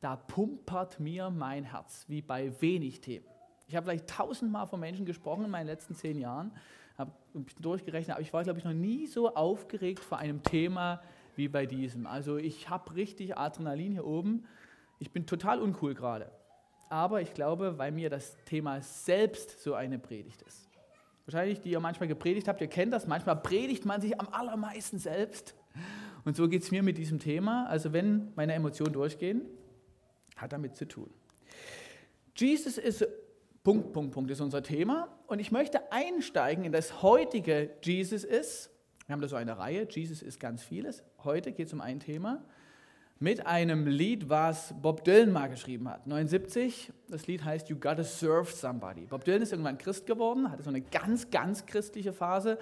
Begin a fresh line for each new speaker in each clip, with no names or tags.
da pumpert mir mein Herz, wie bei wenig Themen. Ich habe vielleicht tausendmal von Menschen gesprochen in meinen letzten zehn Jahren, habe ein bisschen durchgerechnet, aber ich war, glaube ich, noch nie so aufgeregt vor einem Thema wie bei diesem. Also ich habe richtig Adrenalin hier oben. Ich bin total uncool gerade. Aber ich glaube, weil mir das Thema selbst so eine Predigt ist. Wahrscheinlich, die ihr manchmal gepredigt habt, ihr kennt das, manchmal predigt man sich am allermeisten selbst. Und so geht es mir mit diesem Thema. Also wenn meine Emotionen durchgehen, hat damit zu tun. Jesus ist Punkt, Punkt, Punkt ist unser Thema. Und ich möchte einsteigen in das heutige Jesus ist. Wir haben da so eine Reihe, Jesus ist ganz vieles. Heute geht es um ein Thema mit einem Lied, was Bob Dylan mal geschrieben hat. 79, das Lied heißt You Gotta Serve Somebody. Bob Dylan ist irgendwann Christ geworden, hatte so eine ganz, ganz christliche Phase.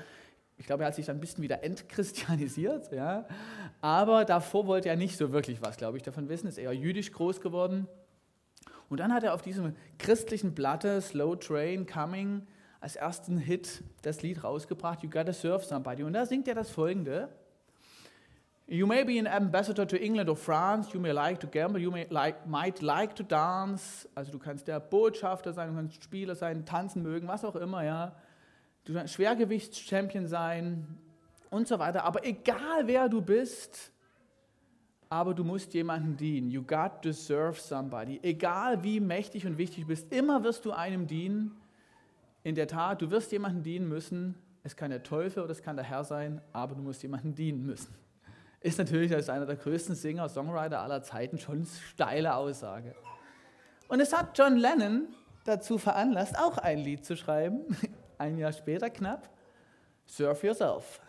Ich glaube, er hat sich dann ein bisschen wieder entchristianisiert. Ja. Aber davor wollte er nicht so wirklich was, glaube ich, davon wissen. Ist eher jüdisch groß geworden. Und dann hat er auf diesem christlichen Blatte Slow Train Coming als ersten Hit das Lied rausgebracht, You Gotta Serve Somebody. Und da singt er das folgende. You may be an ambassador to England or France, you may like to gamble, you may like, might like to dance. Also du kannst der Botschafter sein, du kannst Spieler sein, tanzen mögen, was auch immer, ja. Du Schwergewichtschampion sein und so weiter. Aber egal wer du bist, aber du musst jemandem dienen. You got to serve somebody. Egal wie mächtig und wichtig du bist, immer wirst du einem dienen. In der Tat, du wirst jemandem dienen müssen. Es kann der Teufel oder es kann der Herr sein, aber du musst jemandem dienen müssen ist natürlich als einer der größten Singer, Songwriter aller Zeiten schon eine steile Aussage. Und es hat John Lennon dazu veranlasst, auch ein Lied zu schreiben, ein Jahr später knapp, Serve Yourself.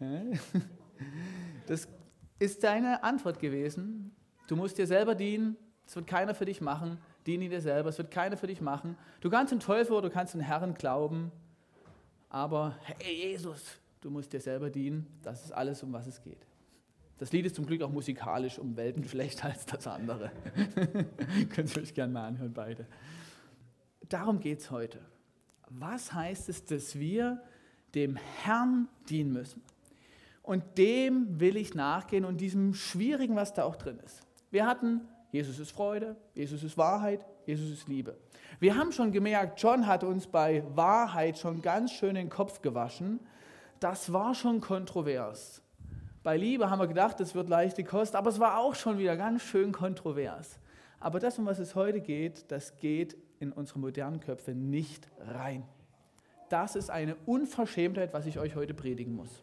Das ist seine Antwort gewesen. Du musst dir selber dienen, es wird keiner für dich machen, diene dir selber, es wird keiner für dich machen. Du kannst den Teufel du kannst den Herrn glauben, aber hey Jesus, du musst dir selber dienen. Das ist alles, um was es geht. Das Lied ist zum Glück auch musikalisch um Welten schlechter als das andere. Könnt ihr euch gerne mal anhören, beide. Darum geht es heute. Was heißt es, dass wir dem Herrn dienen müssen? Und dem will ich nachgehen und diesem Schwierigen, was da auch drin ist. Wir hatten, Jesus ist Freude, Jesus ist Wahrheit, Jesus ist Liebe. Wir haben schon gemerkt, John hat uns bei Wahrheit schon ganz schön den Kopf gewaschen das war schon kontrovers. Bei Liebe haben wir gedacht, es wird leichte Kost, aber es war auch schon wieder ganz schön kontrovers. Aber das, um was es heute geht, das geht in unsere modernen Köpfe nicht rein. Das ist eine Unverschämtheit, was ich euch heute predigen muss.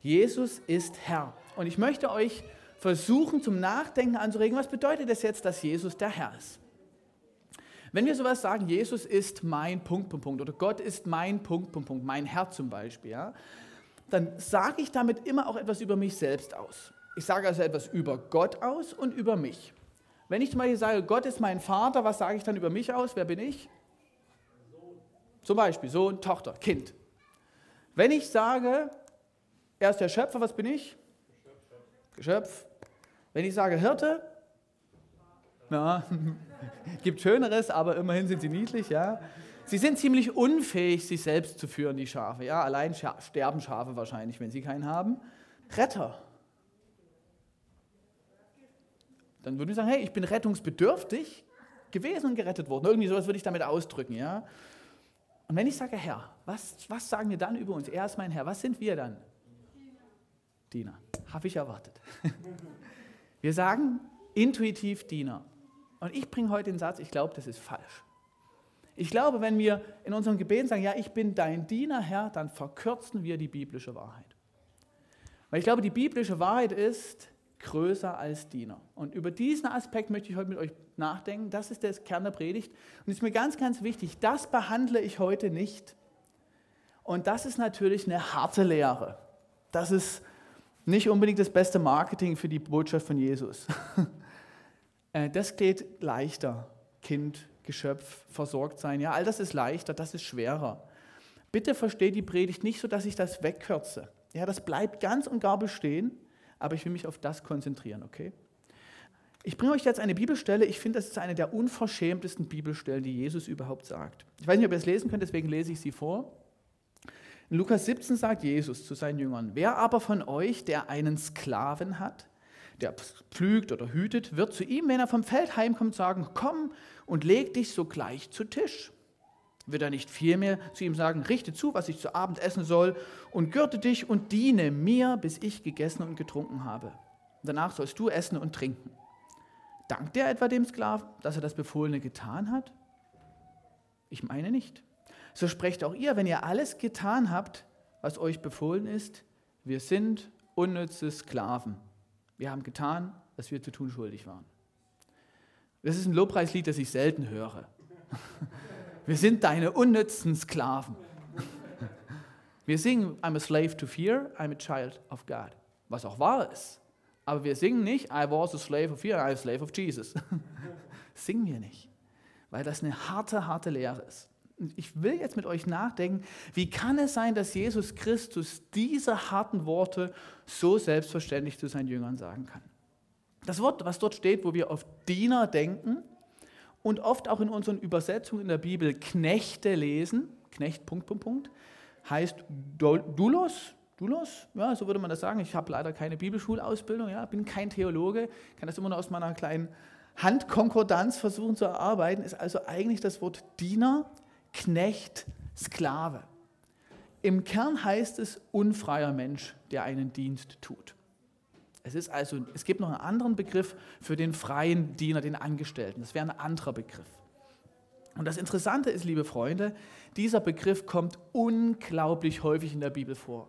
Jesus ist Herr. Und ich möchte euch versuchen, zum Nachdenken anzuregen, was bedeutet es jetzt, dass Jesus der Herr ist? Wenn wir sowas sagen, Jesus ist mein Punkt, Punkt, Punkt oder Gott ist mein Punkt, Punkt, Punkt, mein Herr zum Beispiel, ja, dann sage ich damit immer auch etwas über mich selbst aus. Ich sage also etwas über Gott aus und über mich. Wenn ich zum Beispiel sage, Gott ist mein Vater, was sage ich dann über mich aus? Wer bin ich? Zum Beispiel Sohn, Tochter, Kind. Wenn ich sage, er ist der Schöpfer, was bin ich? Geschöpf. Wenn ich sage Hirte, ja, gibt Schöneres, aber immerhin sind sie niedlich, ja. Sie sind ziemlich unfähig, sich selbst zu führen, die Schafe. Ja, allein sterben Schafe wahrscheinlich, wenn sie keinen haben. Retter. Dann würden wir sagen, hey, ich bin rettungsbedürftig gewesen und gerettet worden. Irgendwie sowas würde ich damit ausdrücken, ja. Und wenn ich sage, Herr, was, was sagen wir dann über uns? Er ist mein Herr. Was sind wir dann? Diener. Diener. Habe ich erwartet. Wir sagen intuitiv Diener. Und ich bringe heute den Satz, ich glaube, das ist falsch. Ich glaube, wenn wir in unserem Gebet sagen, ja, ich bin dein Diener, Herr, dann verkürzen wir die biblische Wahrheit. Weil ich glaube, die biblische Wahrheit ist größer als Diener. Und über diesen Aspekt möchte ich heute mit euch nachdenken. Das ist der Kern der Predigt. Und ist mir ganz, ganz wichtig, das behandle ich heute nicht. Und das ist natürlich eine harte Lehre. Das ist nicht unbedingt das beste Marketing für die Botschaft von Jesus. Äh, das geht leichter. Kind, Geschöpf, versorgt sein. Ja, all das ist leichter, das ist schwerer. Bitte versteht die Predigt nicht so, dass ich das wegkürze. Ja, das bleibt ganz und gar bestehen, aber ich will mich auf das konzentrieren, okay? Ich bringe euch jetzt eine Bibelstelle. Ich finde, das ist eine der unverschämtesten Bibelstellen, die Jesus überhaupt sagt. Ich weiß nicht, ob ihr es lesen könnt, deswegen lese ich sie vor. In Lukas 17 sagt Jesus zu seinen Jüngern, wer aber von euch, der einen Sklaven hat, der pflügt oder hütet, wird zu ihm, wenn er vom Feld heimkommt, sagen, komm und leg dich sogleich zu Tisch. Wird er nicht vielmehr zu ihm sagen, richte zu, was ich zu Abend essen soll, und gürte dich und diene mir, bis ich gegessen und getrunken habe. Danach sollst du essen und trinken. Dankt er etwa dem Sklaven, dass er das Befohlene getan hat? Ich meine nicht. So sprecht auch ihr, wenn ihr alles getan habt, was euch befohlen ist, wir sind unnütze Sklaven. Wir haben getan, was wir zu tun schuldig waren. Das ist ein Lobpreislied, das ich selten höre. Wir sind deine unnützen Sklaven. Wir singen, I'm a slave to fear, I'm a child of God. Was auch wahr ist. Aber wir singen nicht, I was a slave of fear, I'm a slave of Jesus. singen wir nicht. Weil das eine harte, harte Lehre ist. Ich will jetzt mit euch nachdenken, wie kann es sein, dass Jesus Christus diese harten Worte so selbstverständlich zu seinen Jüngern sagen kann? Das Wort, was dort steht, wo wir auf Diener denken und oft auch in unseren Übersetzungen in der Bibel Knechte lesen, Knecht, Punkt, Punkt, Punkt, heißt Doulos, Doulos, ja, so würde man das sagen. Ich habe leider keine Bibelschulausbildung, ja, bin kein Theologe, kann das immer nur aus meiner kleinen Handkonkordanz versuchen zu erarbeiten, ist also eigentlich das Wort Diener, Knecht, Sklave. Im Kern heißt es unfreier Mensch, der einen Dienst tut. Es, ist also, es gibt noch einen anderen Begriff für den freien Diener, den Angestellten. Das wäre ein anderer Begriff. Und das Interessante ist, liebe Freunde, dieser Begriff kommt unglaublich häufig in der Bibel vor.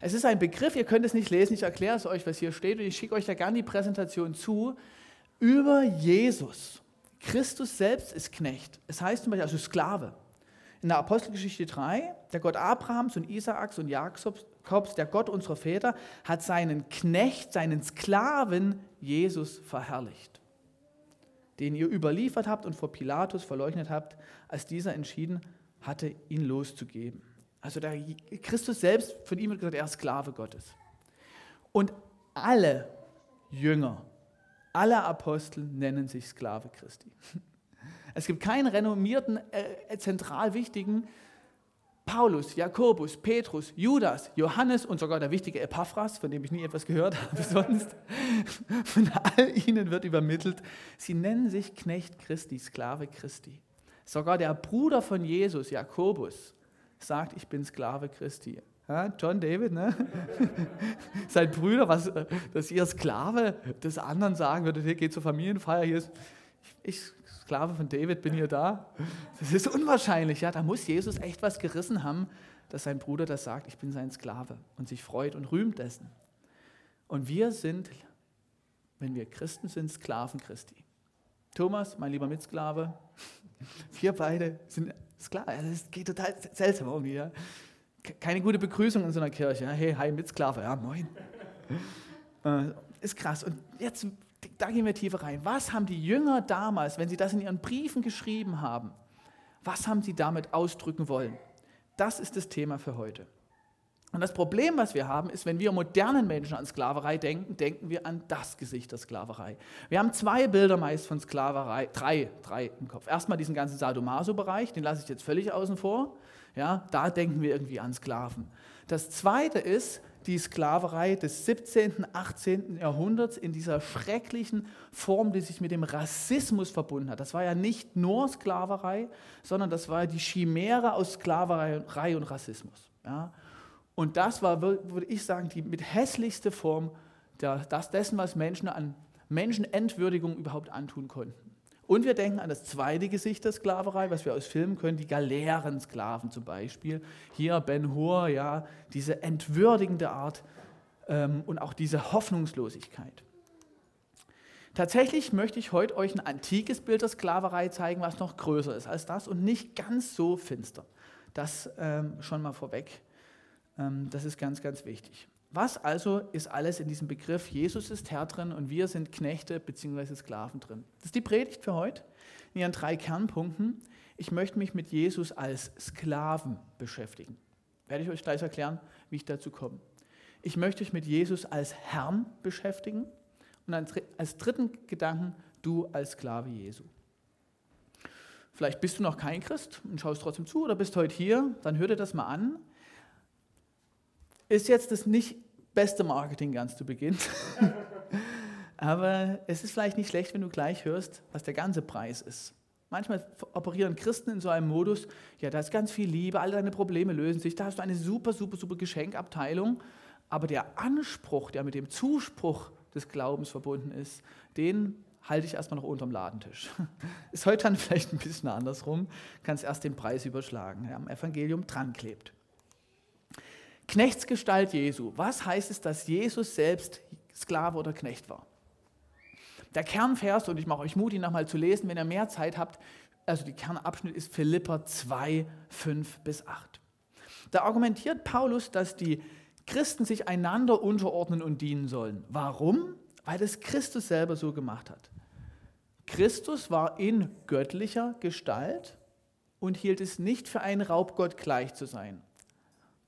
Es ist ein Begriff, ihr könnt es nicht lesen, ich erkläre es euch, was hier steht, und ich schicke euch da gerne die Präsentation zu, über Jesus. Christus selbst ist Knecht. Es heißt zum Beispiel also Sklave. In der Apostelgeschichte 3, der Gott Abrahams und Isaaks und Jakobs, der Gott unserer Väter, hat seinen Knecht, seinen Sklaven Jesus verherrlicht, den ihr überliefert habt und vor Pilatus verleugnet habt, als dieser entschieden hatte, ihn loszugeben. Also der Christus selbst, von ihm wird gesagt, er ist Sklave Gottes. Und alle Jünger, alle Apostel nennen sich Sklave Christi. Es gibt keinen renommierten, äh, zentral wichtigen Paulus, Jakobus, Petrus, Judas, Johannes und sogar der wichtige Epaphras, von dem ich nie etwas gehört habe sonst. Von all ihnen wird übermittelt, sie nennen sich Knecht Christi, Sklave Christi. Sogar der Bruder von Jesus, Jakobus, sagt, ich bin Sklave Christi. John David, ne? Sein Brüder, was, dass ihr Sklave des anderen sagen würdet, hier geht zur Familienfeier, hier ist, ich, Sklave von David, bin hier da. Das ist unwahrscheinlich, ja. Da muss Jesus echt was gerissen haben, dass sein Bruder das sagt, ich bin sein Sklave und sich freut und rühmt dessen. Und wir sind, wenn wir Christen sind, Sklaven Christi. Thomas, mein lieber Mitsklave, wir beide sind Sklaven. Das geht total seltsam irgendwie, ja. Keine gute Begrüßung in so einer Kirche. Hey, hi, Mitsklave, ja, moin. Äh, ist krass. Und jetzt da gehen wir tiefer rein. Was haben die Jünger damals, wenn sie das in ihren Briefen geschrieben haben, was haben sie damit ausdrücken wollen? Das ist das Thema für heute. Und das Problem, was wir haben, ist, wenn wir modernen Menschen an Sklaverei denken, denken wir an das Gesicht der Sklaverei. Wir haben zwei Bilder meist von Sklaverei, drei, drei im Kopf. Erstmal diesen ganzen Sadomaso-Bereich, den lasse ich jetzt völlig außen vor. Ja, da denken wir irgendwie an Sklaven. Das zweite ist, die Sklaverei des 17., 18. Jahrhunderts in dieser schrecklichen Form, die sich mit dem Rassismus verbunden hat. Das war ja nicht nur Sklaverei, sondern das war die Chimäre aus Sklaverei und Rassismus. Ja? Und das war, würde ich sagen, die mit hässlichste Form der, das dessen, was Menschen an Menschenentwürdigung überhaupt antun konnten. Und wir denken an das zweite Gesicht der Sklaverei, was wir aus Filmen können, die Galeerensklaven zum Beispiel. Hier Ben Hur, ja, diese entwürdigende Art ähm, und auch diese Hoffnungslosigkeit. Tatsächlich möchte ich heute euch ein antikes Bild der Sklaverei zeigen, was noch größer ist als das und nicht ganz so finster. Das ähm, schon mal vorweg. Ähm, das ist ganz, ganz wichtig. Was also ist alles in diesem Begriff, Jesus ist Herr drin und wir sind Knechte bzw. Sklaven drin? Das ist die Predigt für heute in ihren drei Kernpunkten. Ich möchte mich mit Jesus als Sklaven beschäftigen. Werde ich euch gleich erklären, wie ich dazu komme. Ich möchte mich mit Jesus als Herrn beschäftigen und als dritten Gedanken du als Sklave Jesu. Vielleicht bist du noch kein Christ und schaust trotzdem zu oder bist heute hier, dann hör dir das mal an ist jetzt das nicht beste Marketing ganz zu Beginn. Aber es ist vielleicht nicht schlecht, wenn du gleich hörst, was der ganze Preis ist. Manchmal operieren Christen in so einem Modus, ja, da ist ganz viel Liebe, alle deine Probleme lösen sich, da hast du eine super, super, super Geschenkabteilung. Aber der Anspruch, der mit dem Zuspruch des Glaubens verbunden ist, den halte ich erstmal noch unterm Ladentisch. Ist heute dann vielleicht ein bisschen andersrum, kannst erst den Preis überschlagen, der am Evangelium dran klebt. Knechtsgestalt Jesu. Was heißt es, dass Jesus selbst Sklave oder Knecht war? Der Kernvers, und ich mache euch Mut, ihn nochmal zu lesen, wenn ihr mehr Zeit habt, also der Kernabschnitt ist Philipper 2, 5 bis 8. Da argumentiert Paulus, dass die Christen sich einander unterordnen und dienen sollen. Warum? Weil das Christus selber so gemacht hat. Christus war in göttlicher Gestalt und hielt es nicht für einen Raubgott gleich zu sein.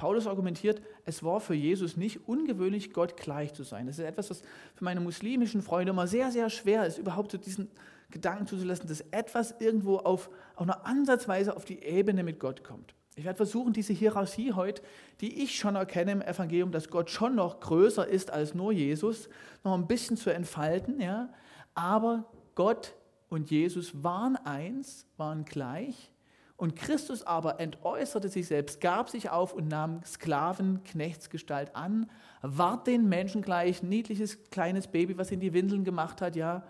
Paulus argumentiert, es war für Jesus nicht ungewöhnlich, Gott gleich zu sein. Das ist etwas, was für meine muslimischen Freunde immer sehr, sehr schwer ist, überhaupt so diesen Gedanken zuzulassen, dass etwas irgendwo auf, auf einer Ansatzweise auf die Ebene mit Gott kommt. Ich werde versuchen, diese Hierarchie heute, die ich schon erkenne im Evangelium, dass Gott schon noch größer ist als nur Jesus, noch ein bisschen zu entfalten. Ja? Aber Gott und Jesus waren eins, waren gleich. Und Christus aber entäußerte sich selbst, gab sich auf und nahm Sklaven, Knechtsgestalt an, ward den Menschen gleich, niedliches kleines Baby, was in die Windeln gemacht hat, ja,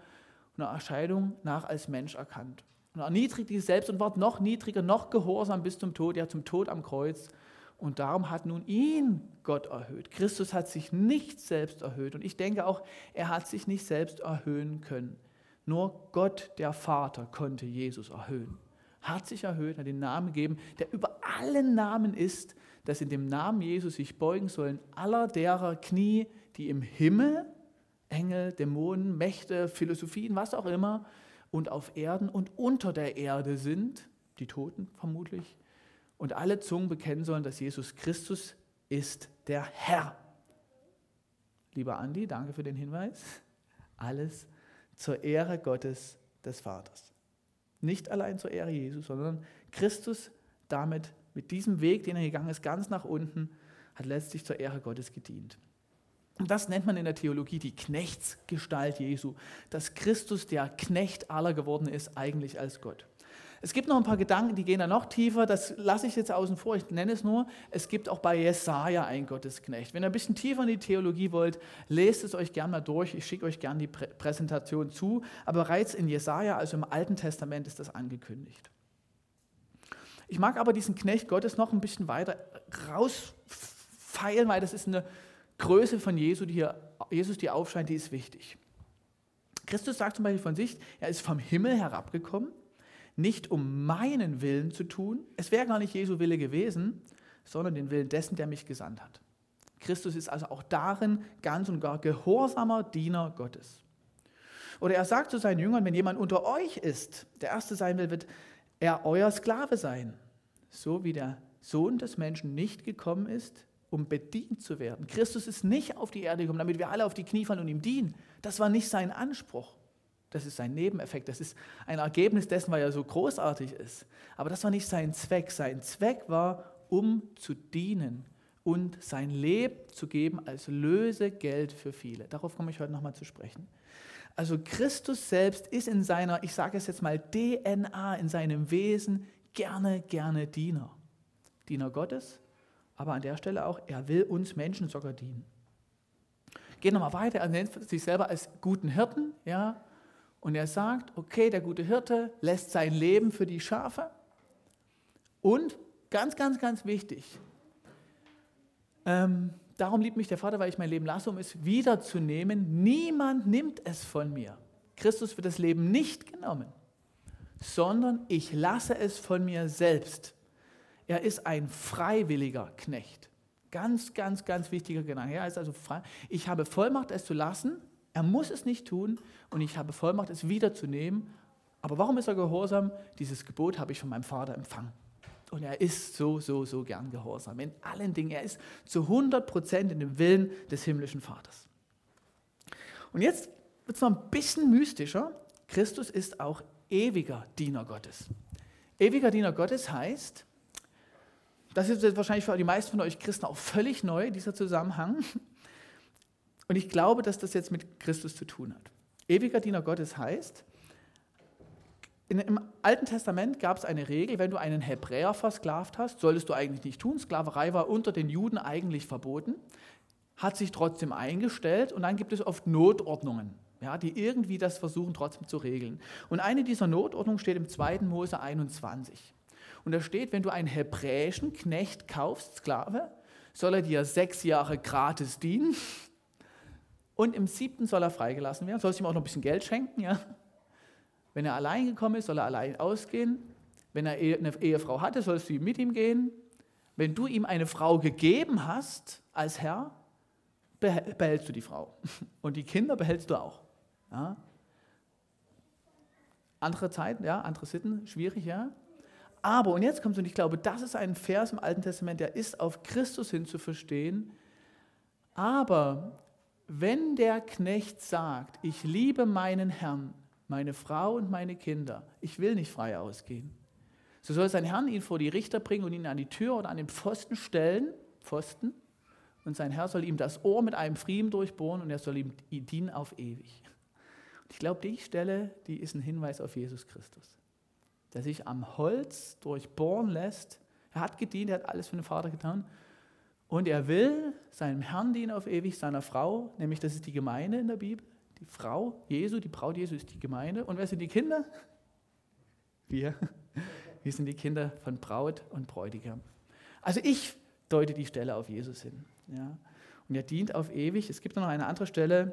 einer Erscheidung nach als Mensch erkannt und erniedrigte sich selbst und ward noch niedriger, noch gehorsam bis zum Tod, ja zum Tod am Kreuz. Und darum hat nun ihn Gott erhöht. Christus hat sich nicht selbst erhöht. Und ich denke auch, er hat sich nicht selbst erhöhen können. Nur Gott, der Vater, konnte Jesus erhöhen. Hat sich erhöht, hat den Namen gegeben, der über allen Namen ist, dass in dem Namen Jesus sich beugen sollen aller derer Knie, die im Himmel, Engel, Dämonen, Mächte, Philosophien, was auch immer, und auf Erden und unter der Erde sind, die Toten vermutlich, und alle Zungen bekennen sollen, dass Jesus Christus ist der Herr. Lieber Andi, danke für den Hinweis. Alles zur Ehre Gottes des Vaters. Nicht allein zur Ehre Jesus, sondern Christus damit mit diesem Weg, den er gegangen ist, ganz nach unten, hat letztlich zur Ehre Gottes gedient. Und das nennt man in der Theologie die Knechtsgestalt Jesu, dass Christus der Knecht aller geworden ist, eigentlich als Gott. Es gibt noch ein paar Gedanken, die gehen da noch tiefer, das lasse ich jetzt außen vor, ich nenne es nur. Es gibt auch bei Jesaja ein Gottesknecht. Wenn ihr ein bisschen tiefer in die Theologie wollt, lest es euch gerne mal durch, ich schicke euch gerne die Prä Präsentation zu, aber bereits in Jesaja, also im Alten Testament, ist das angekündigt. Ich mag aber diesen Knecht Gottes noch ein bisschen weiter rausfeilen, weil das ist eine Größe von Jesu, die hier, Jesus, die aufscheint, die ist wichtig. Christus sagt zum Beispiel von sich, er ist vom Himmel herabgekommen, nicht um meinen Willen zu tun, es wäre gar nicht Jesu Wille gewesen, sondern den Willen dessen, der mich gesandt hat. Christus ist also auch darin ganz und gar gehorsamer Diener Gottes. Oder er sagt zu seinen Jüngern, wenn jemand unter euch ist, der Erste sein will, wird er euer Sklave sein. So wie der Sohn des Menschen nicht gekommen ist, um bedient zu werden. Christus ist nicht auf die Erde gekommen, damit wir alle auf die Knie fallen und ihm dienen. Das war nicht sein Anspruch. Das ist sein Nebeneffekt. Das ist ein Ergebnis dessen, weil er so großartig ist. Aber das war nicht sein Zweck. Sein Zweck war, um zu dienen und sein Leben zu geben als Lösegeld für viele. Darauf komme ich heute nochmal zu sprechen. Also Christus selbst ist in seiner, ich sage es jetzt mal, DNA, in seinem Wesen gerne, gerne Diener. Diener Gottes, aber an der Stelle auch, er will uns Menschen sogar dienen. Geht nochmal weiter, er nennt sich selber als guten Hirten, ja, und er sagt, okay, der gute Hirte lässt sein Leben für die Schafe und ganz, ganz, ganz wichtig, ähm, darum liebt mich der Vater, weil ich mein Leben lasse, um es wiederzunehmen. Niemand nimmt es von mir. Christus wird das Leben nicht genommen, sondern ich lasse es von mir selbst. Er ist ein freiwilliger Knecht. Ganz, ganz, ganz wichtiger Gedanke. Er ist also frei. Ich habe Vollmacht, es zu lassen. Er muss es nicht tun und ich habe Vollmacht, es wiederzunehmen. Aber warum ist er gehorsam? Dieses Gebot habe ich von meinem Vater empfangen. Und er ist so, so, so gern gehorsam. In allen Dingen. Er ist zu 100 Prozent in dem Willen des himmlischen Vaters. Und jetzt wird es noch ein bisschen mystischer. Christus ist auch ewiger Diener Gottes. Ewiger Diener Gottes heißt, das ist jetzt wahrscheinlich für die meisten von euch Christen auch völlig neu, dieser Zusammenhang. Und ich glaube, dass das jetzt mit Christus zu tun hat. Ewiger Diener Gottes heißt, in, Im Alten Testament gab es eine Regel, wenn du einen Hebräer versklavt hast, solltest du eigentlich nicht tun. Sklaverei war unter den Juden eigentlich verboten, hat sich trotzdem eingestellt und dann gibt es oft Notordnungen, ja, die irgendwie das versuchen trotzdem zu regeln. Und eine dieser Notordnungen steht im 2. Mose 21. Und da steht, wenn du einen hebräischen Knecht kaufst, Sklave, soll er dir sechs Jahre gratis dienen und im siebten soll er freigelassen werden. Sollst ihm auch noch ein bisschen Geld schenken, ja. Wenn er allein gekommen ist, soll er allein ausgehen. Wenn er eine Ehefrau hatte, sollst du mit ihm gehen. Wenn du ihm eine Frau gegeben hast als Herr, behältst du die Frau. Und die Kinder behältst du auch. Ja? Andere Zeiten, ja, andere Sitten, schwierig, ja. Aber, und jetzt kommt es, und ich glaube, das ist ein Vers im Alten Testament, der ist auf Christus hin zu verstehen. Aber wenn der Knecht sagt, ich liebe meinen Herrn, meine Frau und meine Kinder. Ich will nicht frei ausgehen. So soll sein Herr ihn vor die Richter bringen und ihn an die Tür oder an den Pfosten stellen, Pfosten, und sein Herr soll ihm das Ohr mit einem Friemen durchbohren und er soll ihm dienen auf ewig. Und ich glaube, die Stelle, die ist ein Hinweis auf Jesus Christus, der sich am Holz durchbohren lässt. Er hat gedient, er hat alles für den Vater getan. Und er will seinem Herrn dienen auf ewig, seiner Frau, nämlich das ist die Gemeinde in der Bibel. Die Frau Jesu, die Braut Jesu ist die Gemeinde. Und wer sind die Kinder? Wir. Wir sind die Kinder von Braut und Bräutigam. Also ich deute die Stelle auf Jesus hin. Ja. Und er dient auf ewig. Es gibt noch eine andere Stelle,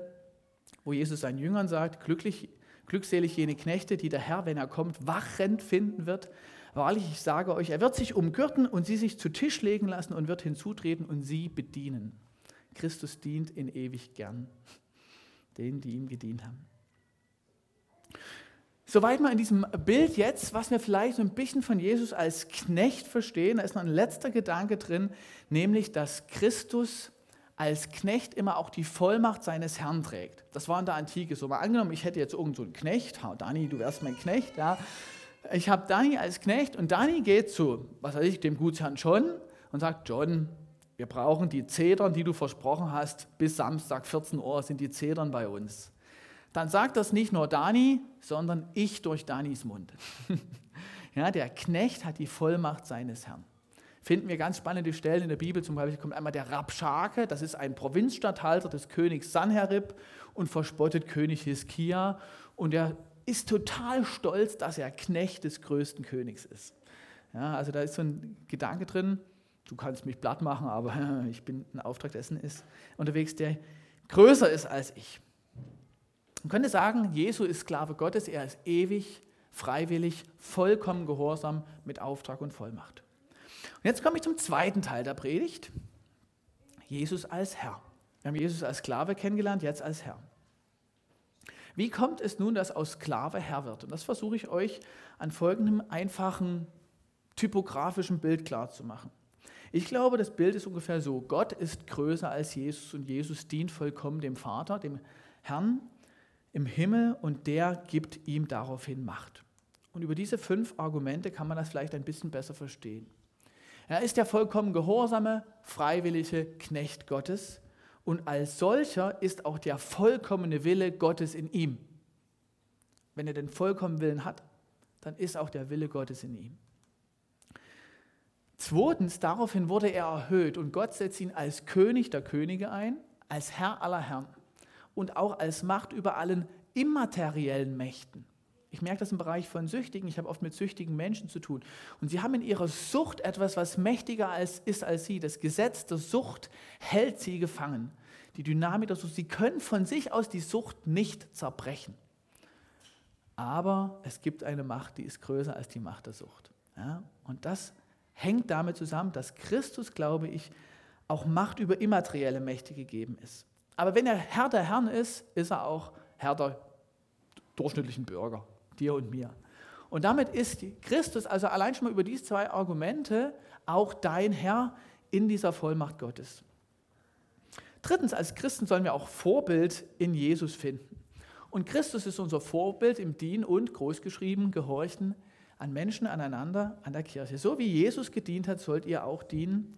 wo Jesus seinen Jüngern sagt, glücklich, glückselig jene Knechte, die der Herr, wenn er kommt, wachend finden wird. Wahrlich, ich sage euch, er wird sich umgürten und sie sich zu Tisch legen lassen und wird hinzutreten und sie bedienen. Christus dient in ewig gern denen, die ihm gedient haben. Soweit mal in diesem Bild jetzt, was wir vielleicht so ein bisschen von Jesus als Knecht verstehen, da ist noch ein letzter Gedanke drin, nämlich, dass Christus als Knecht immer auch die Vollmacht seines Herrn trägt. Das war in der Antike so. Mal angenommen, ich hätte jetzt irgend so einen Knecht, Dani, du wärst mein Knecht, ja. Ich habe Dani als Knecht und Dani geht zu, was weiß ich, dem Gutsherrn John und sagt, John, wir brauchen die Zedern, die du versprochen hast, bis Samstag 14 Uhr sind die Zedern bei uns. Dann sagt das nicht nur Dani, sondern ich durch Danis Mund. ja, der Knecht hat die Vollmacht seines Herrn. Finden wir ganz spannende Stellen in der Bibel. Zum Beispiel kommt einmal der Rabschake, das ist ein Provinzstatthalter des Königs Sanherib und verspottet König Hiskia. Und er ist total stolz, dass er Knecht des größten Königs ist. Ja, also da ist so ein Gedanke drin, du kannst mich platt machen, aber ich bin ein Auftrag dessen ist unterwegs, der größer ist als ich. Man könnte sagen, Jesu ist Sklave Gottes, er ist ewig, freiwillig, vollkommen gehorsam mit Auftrag und Vollmacht. Und jetzt komme ich zum zweiten Teil der Predigt. Jesus als Herr. Wir haben Jesus als Sklave kennengelernt, jetzt als Herr. Wie kommt es nun, dass aus Sklave Herr wird? Und das versuche ich euch an folgendem einfachen typografischen Bild klarzumachen. Ich glaube, das Bild ist ungefähr so. Gott ist größer als Jesus und Jesus dient vollkommen dem Vater, dem Herrn im Himmel und der gibt ihm daraufhin Macht. Und über diese fünf Argumente kann man das vielleicht ein bisschen besser verstehen. Er ist der vollkommen gehorsame, freiwillige Knecht Gottes und als solcher ist auch der vollkommene Wille Gottes in ihm. Wenn er den vollkommenen Willen hat, dann ist auch der Wille Gottes in ihm. Zweitens, daraufhin wurde er erhöht und Gott setzt ihn als König der Könige ein, als Herr aller Herren und auch als Macht über allen immateriellen Mächten. Ich merke das im Bereich von Süchtigen. Ich habe oft mit süchtigen Menschen zu tun. Und sie haben in ihrer Sucht etwas, was mächtiger als, ist als sie. Das Gesetz der Sucht hält sie gefangen. Die Dynamik der Sucht. Sie können von sich aus die Sucht nicht zerbrechen. Aber es gibt eine Macht, die ist größer als die Macht der Sucht. Ja? Und das hängt damit zusammen, dass Christus, glaube ich, auch Macht über immaterielle Mächte gegeben ist. Aber wenn er Herr der Herren ist, ist er auch Herr der durchschnittlichen Bürger, dir und mir. Und damit ist Christus also allein schon mal über diese zwei Argumente auch dein Herr in dieser Vollmacht Gottes. Drittens, als Christen sollen wir auch Vorbild in Jesus finden. Und Christus ist unser Vorbild im Dienen und großgeschrieben Gehorchen an Menschen, aneinander, an der Kirche. So wie Jesus gedient hat, sollt ihr auch dienen.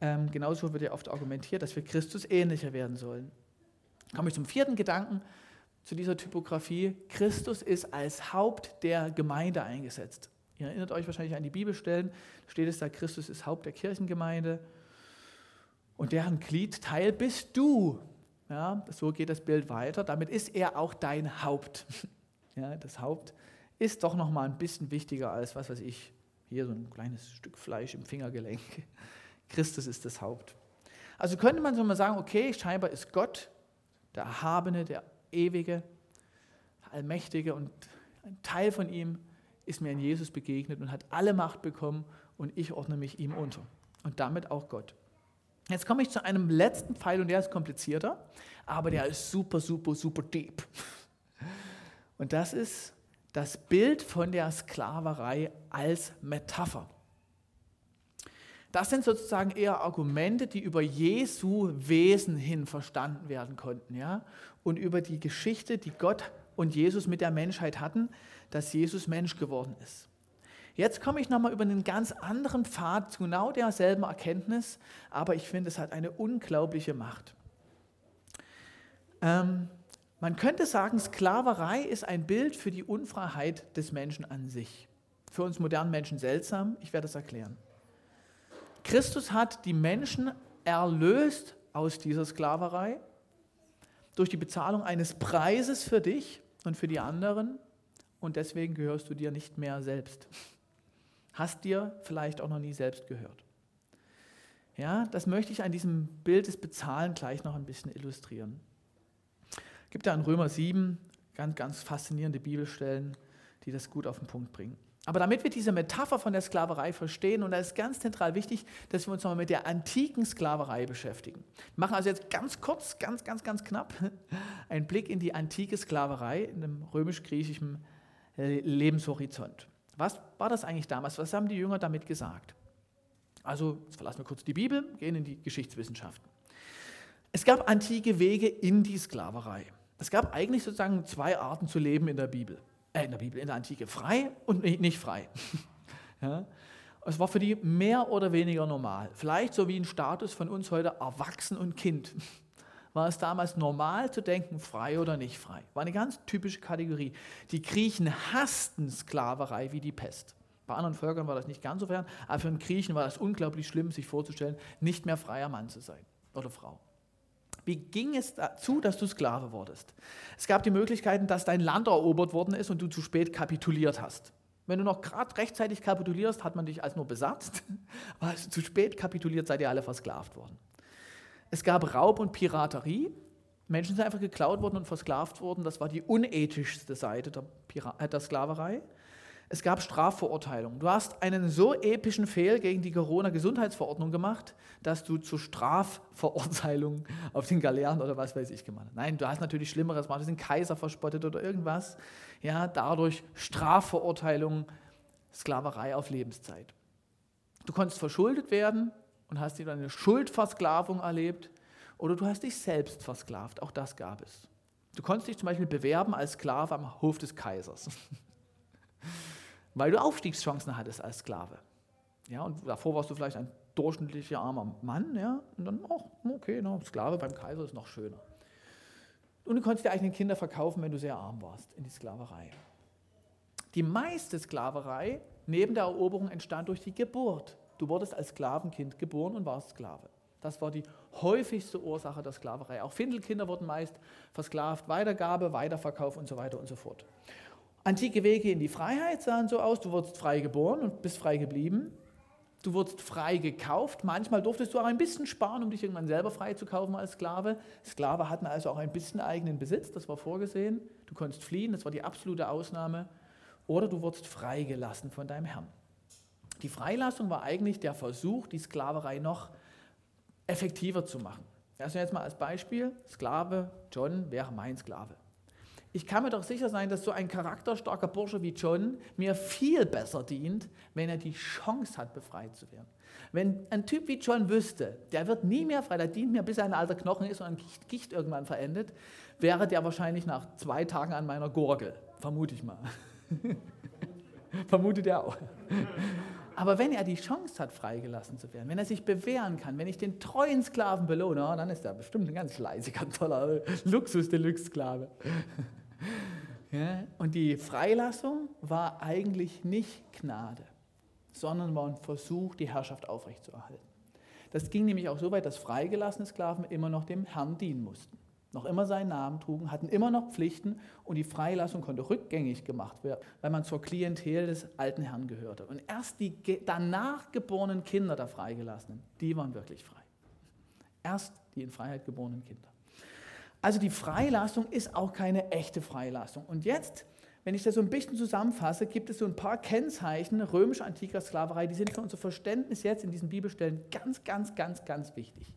Ähm, genauso wird ja oft argumentiert, dass wir Christus ähnlicher werden sollen. Komme ich zum vierten Gedanken zu dieser Typografie. Christus ist als Haupt der Gemeinde eingesetzt. Ihr erinnert euch wahrscheinlich an die Bibelstellen, steht es da, Christus ist Haupt der Kirchengemeinde und deren Glied Teil bist du. Ja, so geht das Bild weiter. Damit ist er auch dein Haupt. Ja, das Haupt ist doch noch mal ein bisschen wichtiger als, was weiß ich, hier so ein kleines Stück Fleisch im Fingergelenk. Christus ist das Haupt. Also könnte man so mal sagen, okay, scheinbar ist Gott der Erhabene, der Ewige, Allmächtige und ein Teil von ihm ist mir in Jesus begegnet und hat alle Macht bekommen und ich ordne mich ihm unter. Und damit auch Gott. Jetzt komme ich zu einem letzten Pfeil und der ist komplizierter, aber der ist super, super, super deep. Und das ist das Bild von der Sklaverei als Metapher. Das sind sozusagen eher Argumente, die über Jesu Wesen hin verstanden werden konnten, ja, und über die Geschichte, die Gott und Jesus mit der Menschheit hatten, dass Jesus Mensch geworden ist. Jetzt komme ich nochmal über einen ganz anderen Pfad zu genau derselben Erkenntnis, aber ich finde, es hat eine unglaubliche Macht. Ähm, man könnte sagen, Sklaverei ist ein Bild für die Unfreiheit des Menschen an sich. Für uns modernen Menschen seltsam, ich werde es erklären. Christus hat die Menschen erlöst aus dieser Sklaverei durch die Bezahlung eines Preises für dich und für die anderen und deswegen gehörst du dir nicht mehr selbst. Hast dir vielleicht auch noch nie selbst gehört. Ja, das möchte ich an diesem Bild des Bezahlen gleich noch ein bisschen illustrieren. Es gibt ja in Römer 7 ganz, ganz faszinierende Bibelstellen, die das gut auf den Punkt bringen. Aber damit wir diese Metapher von der Sklaverei verstehen, und da ist ganz zentral wichtig, dass wir uns nochmal mit der antiken Sklaverei beschäftigen. Wir machen also jetzt ganz kurz, ganz, ganz, ganz knapp einen Blick in die antike Sklaverei in dem römisch-griechischen Lebenshorizont. Was war das eigentlich damals? Was haben die Jünger damit gesagt? Also, jetzt verlassen wir kurz die Bibel, gehen in die Geschichtswissenschaften. Es gab antike Wege in die Sklaverei. Es gab eigentlich sozusagen zwei Arten zu leben in der Bibel äh, in der Bibel, in der Antike, frei und nicht frei. ja? Es war für die mehr oder weniger normal. Vielleicht so wie ein Status von uns heute Erwachsen und Kind. War es damals normal zu denken, frei oder nicht frei? War eine ganz typische Kategorie. Die Griechen hassten Sklaverei wie die Pest. Bei anderen Völkern war das nicht ganz so fern, aber für einen Griechen war das unglaublich schlimm, sich vorzustellen, nicht mehr freier Mann zu sein oder Frau. Wie ging es dazu, dass du Sklave wurdest? Es gab die Möglichkeiten, dass dein Land erobert worden ist und du zu spät kapituliert hast. Wenn du noch gerade rechtzeitig kapitulierst, hat man dich als nur besatzt. Du zu spät kapituliert, seid ihr alle versklavt worden. Es gab Raub und Piraterie. Menschen sind einfach geklaut worden und versklavt worden. Das war die unethischste Seite der, Pira äh, der Sklaverei. Es gab Strafverurteilungen. Du hast einen so epischen Fehl gegen die Corona-Gesundheitsverordnung gemacht, dass du zur Strafverurteilung auf den Galeeren oder was weiß ich gemacht hast. Nein, du hast natürlich Schlimmeres gemacht. Du hast den Kaiser verspottet oder irgendwas. Ja, dadurch Strafverurteilung, Sklaverei auf Lebenszeit. Du konntest verschuldet werden und hast dir eine Schuldversklavung erlebt oder du hast dich selbst versklavt. Auch das gab es. Du konntest dich zum Beispiel bewerben als Sklave am Hof des Kaisers. weil du Aufstiegschancen hattest als Sklave. Ja, und davor warst du vielleicht ein durchschnittlicher armer Mann, ja, und dann, oh, okay, no, Sklave beim Kaiser ist noch schöner. Und du konntest die eigenen Kinder verkaufen, wenn du sehr arm warst, in die Sklaverei. Die meiste Sklaverei neben der Eroberung entstand durch die Geburt. Du wurdest als Sklavenkind geboren und warst Sklave. Das war die häufigste Ursache der Sklaverei. Auch Findelkinder wurden meist versklavt, Weitergabe, Weiterverkauf und so weiter und so fort. Antike Wege in die Freiheit sahen so aus, du wurdest frei geboren und bist frei geblieben. Du wurdest frei gekauft. Manchmal durftest du auch ein bisschen sparen, um dich irgendwann selber frei zu kaufen als Sklave. Sklave hatten also auch ein bisschen eigenen Besitz, das war vorgesehen. Du konntest fliehen, das war die absolute Ausnahme. Oder du wurdest freigelassen von deinem Herrn. Die Freilassung war eigentlich der Versuch, die Sklaverei noch effektiver zu machen. Also jetzt mal als Beispiel, Sklave John wäre mein Sklave ich kann mir doch sicher sein, dass so ein charakterstarker Bursche wie John mir viel besser dient, wenn er die Chance hat, befreit zu werden. Wenn ein Typ wie John wüsste, der wird nie mehr frei, der dient mir, bis er ein alter Knochen ist und an Gicht, Gicht irgendwann verendet, wäre der wahrscheinlich nach zwei Tagen an meiner Gurgel. Vermute ich mal. Vermutet er auch. Aber wenn er die Chance hat, freigelassen zu werden, wenn er sich bewähren kann, wenn ich den treuen Sklaven belohne, oh, dann ist er bestimmt ein ganz fleißiger, toller Luxus-Deluxe-Sklave. Ja, und die Freilassung war eigentlich nicht Gnade, sondern war ein Versuch, die Herrschaft aufrechtzuerhalten. Das ging nämlich auch so weit, dass freigelassene Sklaven immer noch dem Herrn dienen mussten noch immer seinen Namen trugen, hatten immer noch Pflichten und die Freilassung konnte rückgängig gemacht werden, weil man zur Klientel des alten Herrn gehörte. Und erst die danach geborenen Kinder der Freigelassenen, die waren wirklich frei. Erst die in Freiheit geborenen Kinder. Also die Freilassung ist auch keine echte Freilassung. Und jetzt, wenn ich das so ein bisschen zusammenfasse, gibt es so ein paar Kennzeichen römisch-antiker Sklaverei, die sind für unser Verständnis jetzt in diesen Bibelstellen ganz, ganz, ganz, ganz wichtig.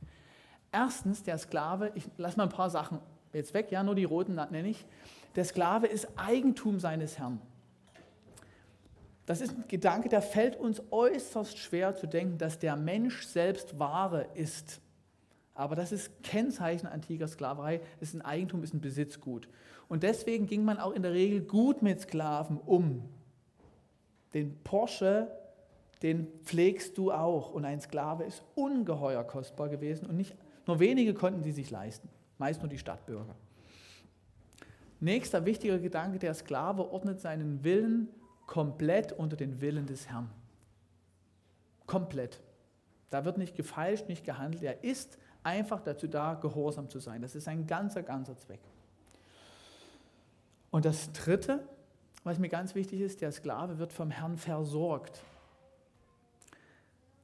Erstens, der Sklave, ich lasse mal ein paar Sachen jetzt weg, ja, nur die roten nenne ich. Der Sklave ist Eigentum seines Herrn. Das ist ein Gedanke, der fällt uns äußerst schwer zu denken, dass der Mensch selbst Ware ist. Aber das ist Kennzeichen antiker Sklaverei, ist ein Eigentum, ist ein Besitzgut. Und deswegen ging man auch in der Regel gut mit Sklaven um. Den Porsche, den pflegst du auch. Und ein Sklave ist ungeheuer kostbar gewesen und nicht nur wenige konnten sie sich leisten, meist nur die Stadtbürger. Nächster wichtiger Gedanke, der Sklave ordnet seinen Willen komplett unter den Willen des Herrn. Komplett. Da wird nicht gefeilscht, nicht gehandelt. Er ist einfach dazu da, gehorsam zu sein. Das ist ein ganzer, ganzer Zweck. Und das Dritte, was mir ganz wichtig ist, der Sklave wird vom Herrn versorgt.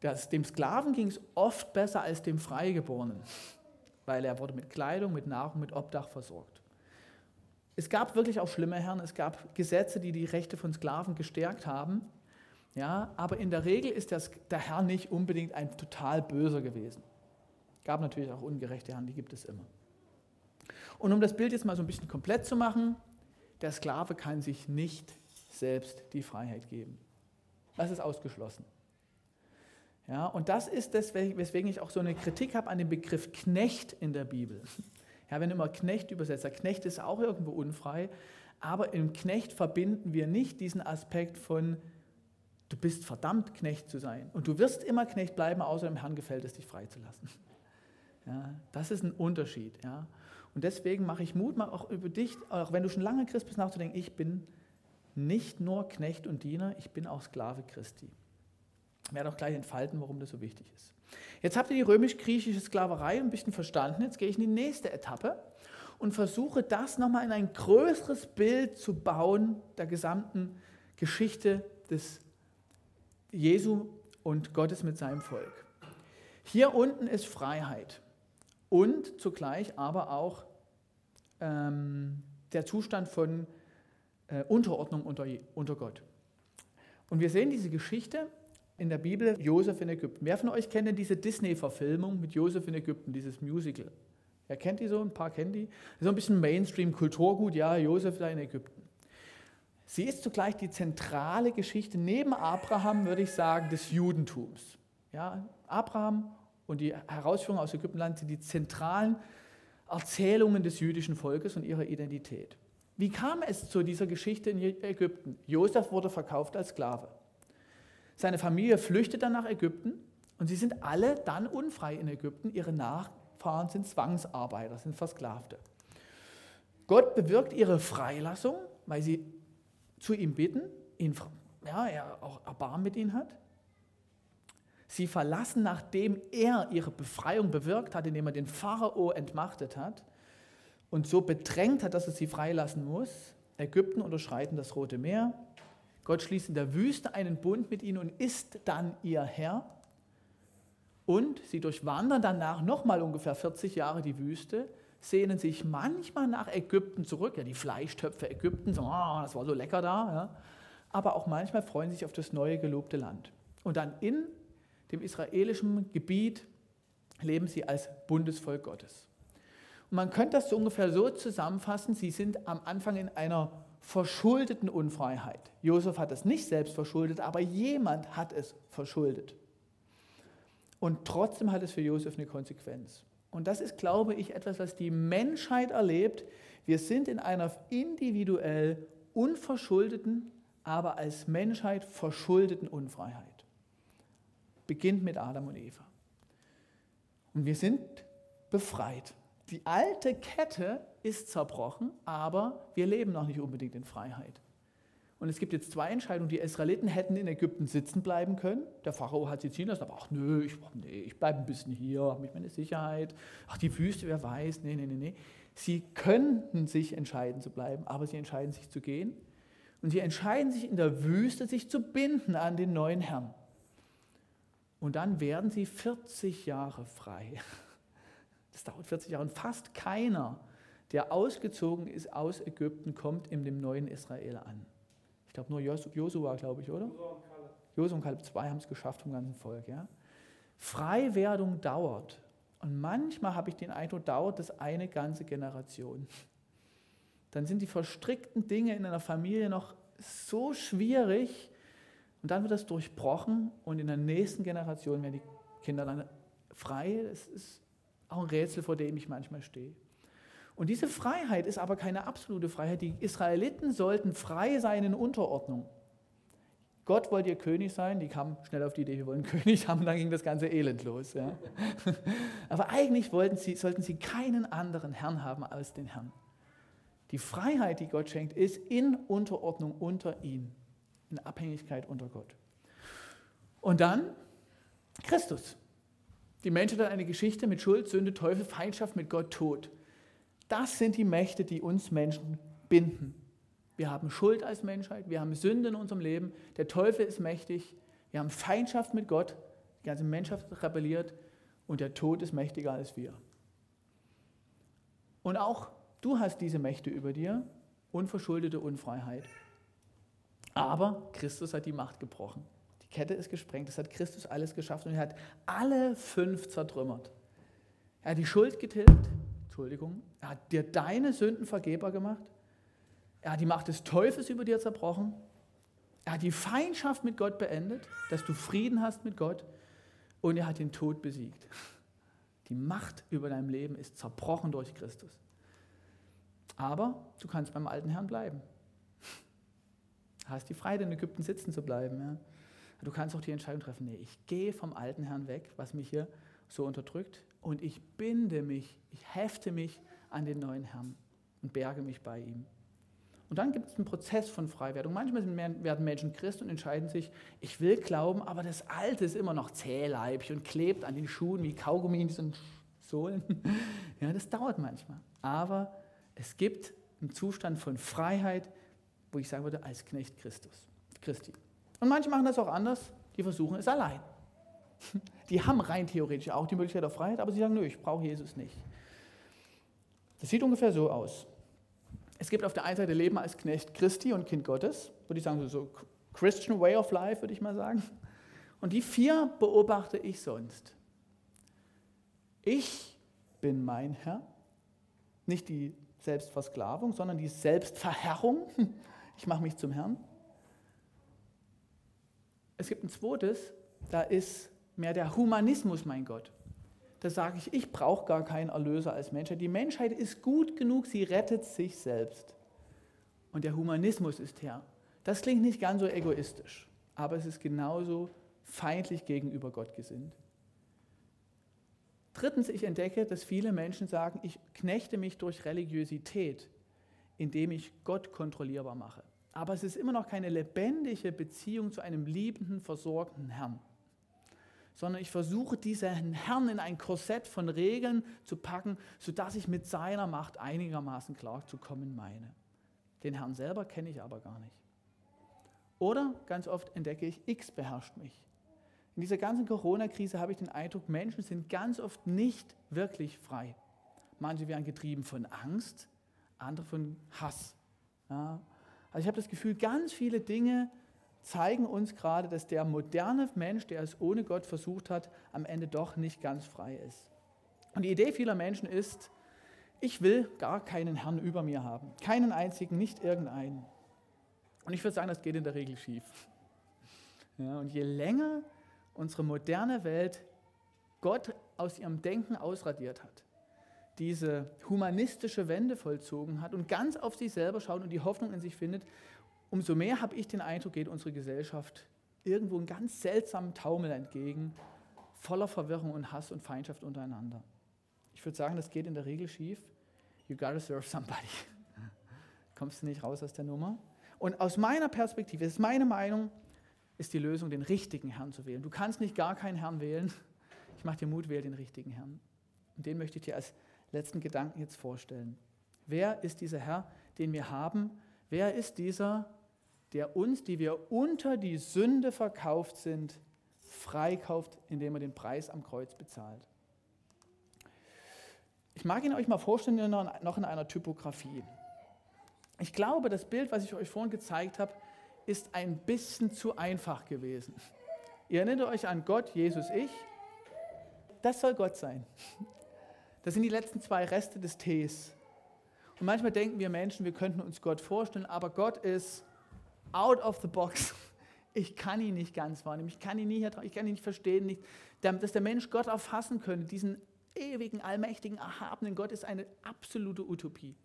Das, dem Sklaven ging es oft besser als dem Freigeborenen, weil er wurde mit Kleidung, mit Nahrung, mit Obdach versorgt. Es gab wirklich auch schlimme Herren, es gab Gesetze, die die Rechte von Sklaven gestärkt haben, ja, aber in der Regel ist das, der Herr nicht unbedingt ein total böser gewesen. Es gab natürlich auch ungerechte Herren, die gibt es immer. Und um das Bild jetzt mal so ein bisschen komplett zu machen, der Sklave kann sich nicht selbst die Freiheit geben. Das ist ausgeschlossen. Ja, und das ist das, weswegen ich auch so eine Kritik habe an dem Begriff Knecht in der Bibel. Ja, wenn immer Knecht übersetzt, der Knecht ist auch irgendwo unfrei, aber im Knecht verbinden wir nicht diesen Aspekt von, du bist verdammt, Knecht zu sein. Und du wirst immer Knecht bleiben, außer dem Herrn gefällt es, dich freizulassen. Ja, das ist ein Unterschied. Ja. Und deswegen mache ich Mut, mal auch über dich, auch wenn du schon lange Christ bist, nachzudenken, ich bin nicht nur Knecht und Diener, ich bin auch Sklave Christi. Werde auch gleich entfalten, warum das so wichtig ist. Jetzt habt ihr die römisch-griechische Sklaverei ein bisschen verstanden. Jetzt gehe ich in die nächste Etappe und versuche das nochmal in ein größeres Bild zu bauen der gesamten Geschichte des Jesu und Gottes mit seinem Volk. Hier unten ist Freiheit und zugleich aber auch ähm, der Zustand von äh, Unterordnung unter, unter Gott. Und wir sehen diese Geschichte in der Bibel Josef in Ägypten. Wer von euch kennt denn diese Disney-Verfilmung mit Josef in Ägypten, dieses Musical? Wer kennt die so? Ein paar kennen die. So ein bisschen Mainstream-Kulturgut, ja, Josef da in Ägypten. Sie ist zugleich die zentrale Geschichte neben Abraham, würde ich sagen, des Judentums. Ja, Abraham und die Herausführung aus Ägyptenland sind die zentralen Erzählungen des jüdischen Volkes und ihrer Identität. Wie kam es zu dieser Geschichte in Ägypten? Josef wurde verkauft als Sklave. Seine Familie flüchtet dann nach Ägypten und sie sind alle dann unfrei in Ägypten. Ihre Nachfahren sind Zwangsarbeiter, sind Versklavte. Gott bewirkt ihre Freilassung, weil sie zu ihm bitten, ihn, ja, er auch Erbarmen mit ihnen hat. Sie verlassen, nachdem er ihre Befreiung bewirkt hat, indem er den Pharao entmachtet hat und so bedrängt hat, dass er sie freilassen muss, Ägypten unterschreiten das Rote Meer, Gott schließt in der Wüste einen Bund mit ihnen und ist dann ihr Herr. Und sie durchwandern danach nochmal ungefähr 40 Jahre die Wüste, sehnen sich manchmal nach Ägypten zurück, ja, die Fleischtöpfe Ägyptens, oh, das war so lecker da, ja. aber auch manchmal freuen sie sich auf das neue gelobte Land. Und dann in dem israelischen Gebiet leben sie als Bundesvolk Gottes. Und man könnte das so ungefähr so zusammenfassen, sie sind am Anfang in einer verschuldeten Unfreiheit. Josef hat es nicht selbst verschuldet, aber jemand hat es verschuldet. Und trotzdem hat es für Josef eine Konsequenz. Und das ist, glaube ich, etwas, was die Menschheit erlebt. Wir sind in einer individuell unverschuldeten, aber als Menschheit verschuldeten Unfreiheit. beginnt mit Adam und Eva. Und wir sind befreit. Die alte Kette ist zerbrochen, aber wir leben noch nicht unbedingt in Freiheit. Und es gibt jetzt zwei Entscheidungen. Die Israeliten hätten in Ägypten sitzen bleiben können. Der Pharao hat sie ziehen lassen, aber ach nö, ich, nee, ich bleibe ein bisschen hier, habe mich meine Sicherheit. Ach, die Wüste, wer weiß. Nee, nee, nee, nee. Sie könnten sich entscheiden zu bleiben, aber sie entscheiden sich zu gehen. Und sie entscheiden sich in der Wüste, sich zu binden an den neuen Herrn. Und dann werden sie 40 Jahre frei. Das dauert 40 Jahre und fast keiner, der ausgezogen ist aus Ägypten, kommt in dem neuen Israel an. Ich glaube nur Josua, glaube ich, oder? Josua und Kaleb, zwei haben es geschafft vom ganzen Volk. Ja? Freiwerdung dauert. Und manchmal habe ich den Eindruck, dauert das eine ganze Generation. Dann sind die verstrickten Dinge in einer Familie noch so schwierig und dann wird das durchbrochen und in der nächsten Generation werden die Kinder dann frei. Das ist auch ein Rätsel, vor dem ich manchmal stehe. Und diese Freiheit ist aber keine absolute Freiheit. Die Israeliten sollten frei sein in Unterordnung. Gott wollte ihr König sein, die kamen schnell auf die Idee, wir wollen König haben, dann ging das ganze Elend los. Ja. Aber eigentlich sie, sollten sie keinen anderen Herrn haben als den Herrn. Die Freiheit, die Gott schenkt, ist in Unterordnung unter ihn, in Abhängigkeit unter Gott. Und dann Christus. Die Menschheit hat eine Geschichte mit Schuld, Sünde, Teufel, Feindschaft mit Gott, Tod. Das sind die Mächte, die uns Menschen binden. Wir haben Schuld als Menschheit, wir haben Sünde in unserem Leben, der Teufel ist mächtig, wir haben Feindschaft mit Gott, die ganze Menschheit rebelliert und der Tod ist mächtiger als wir. Und auch du hast diese Mächte über dir, unverschuldete Unfreiheit. Aber Christus hat die Macht gebrochen. Die Kette ist gesprengt, das hat Christus alles geschafft und er hat alle fünf zertrümmert. Er hat die Schuld getilgt, Entschuldigung, er hat dir deine Sünden vergebbar gemacht. Er hat die Macht des Teufels über dir zerbrochen. Er hat die Feindschaft mit Gott beendet, dass du Frieden hast mit Gott. Und er hat den Tod besiegt. Die Macht über dein Leben ist zerbrochen durch Christus. Aber du kannst beim alten Herrn bleiben. Du hast die Freiheit, in Ägypten sitzen zu bleiben. Ja. Du kannst auch die Entscheidung treffen, nee, ich gehe vom alten Herrn weg, was mich hier so unterdrückt, und ich binde mich, ich hefte mich an den neuen Herrn und berge mich bei ihm. Und dann gibt es einen Prozess von Freiwerdung. Manchmal werden Menschen Christ und entscheiden sich, ich will glauben, aber das Alte ist immer noch zähleibig und klebt an den Schuhen wie Kaugummi in diesen Sohlen. Ja, das dauert manchmal. Aber es gibt einen Zustand von Freiheit, wo ich sagen würde, als Knecht Christus, Christi. Und manche machen das auch anders, die versuchen es allein. Die haben rein theoretisch auch die Möglichkeit auf Freiheit, aber sie sagen, nö, ich brauche Jesus nicht. Das sieht ungefähr so aus. Es gibt auf der einen Seite Leben als Knecht Christi und Kind Gottes, würde ich sagen, so Christian Way of Life, würde ich mal sagen. Und die vier beobachte ich sonst. Ich bin mein Herr, nicht die Selbstversklavung, sondern die Selbstverherrung. Ich mache mich zum Herrn. Es gibt ein zweites, da ist mehr der Humanismus, mein Gott. Da sage ich, ich brauche gar keinen Erlöser als Menschheit. Die Menschheit ist gut genug, sie rettet sich selbst. Und der Humanismus ist her. Das klingt nicht ganz so egoistisch, aber es ist genauso feindlich gegenüber Gott gesinnt. Drittens, ich entdecke, dass viele Menschen sagen, ich knechte mich durch Religiosität, indem ich Gott kontrollierbar mache. Aber es ist immer noch keine lebendige Beziehung zu einem liebenden, versorgenden Herrn sondern ich versuche diesen Herrn in ein Korsett von Regeln zu packen, sodass ich mit seiner Macht einigermaßen klar zu kommen meine. Den Herrn selber kenne ich aber gar nicht. Oder ganz oft entdecke ich, X beherrscht mich. In dieser ganzen Corona-Krise habe ich den Eindruck, Menschen sind ganz oft nicht wirklich frei. Manche werden getrieben von Angst, andere von Hass. Ja. Also ich habe das Gefühl, ganz viele Dinge zeigen uns gerade, dass der moderne Mensch, der es ohne Gott versucht hat, am Ende doch nicht ganz frei ist. Und die Idee vieler Menschen ist, ich will gar keinen Herrn über mir haben. Keinen einzigen, nicht irgendeinen. Und ich würde sagen, das geht in der Regel schief. Ja, und je länger unsere moderne Welt Gott aus ihrem Denken ausradiert hat, diese humanistische Wende vollzogen hat und ganz auf sich selber schaut und die Hoffnung in sich findet, umso mehr habe ich den Eindruck, geht unsere Gesellschaft irgendwo einen ganz seltsamen Taumel entgegen voller Verwirrung und Hass und Feindschaft untereinander. Ich würde sagen, das geht in der Regel schief. You gotta serve somebody. Kommst du nicht raus aus der Nummer? Und aus meiner Perspektive, das ist meine Meinung, ist die Lösung, den richtigen Herrn zu wählen. Du kannst nicht gar keinen Herrn wählen. Ich mache dir Mut, wähle den richtigen Herrn. Und den möchte ich dir als letzten Gedanken jetzt vorstellen. Wer ist dieser Herr, den wir haben? Wer ist dieser, der uns, die wir unter die Sünde verkauft sind, freikauft, indem er den Preis am Kreuz bezahlt? Ich mag ihn euch mal vorstellen, noch in einer Typografie. Ich glaube, das Bild, was ich euch vorhin gezeigt habe, ist ein bisschen zu einfach gewesen. Ihr erinnert euch an Gott, Jesus, ich. Das soll Gott sein. Das sind die letzten zwei Reste des Tees. Und manchmal denken wir Menschen, wir könnten uns Gott vorstellen, aber Gott ist out of the box. Ich kann ihn nicht ganz wahrnehmen, ich kann ihn, nie, ich kann ihn nicht verstehen, nicht, dass der Mensch Gott erfassen könnte, diesen ewigen, allmächtigen, erhabenen Gott ist eine absolute Utopie.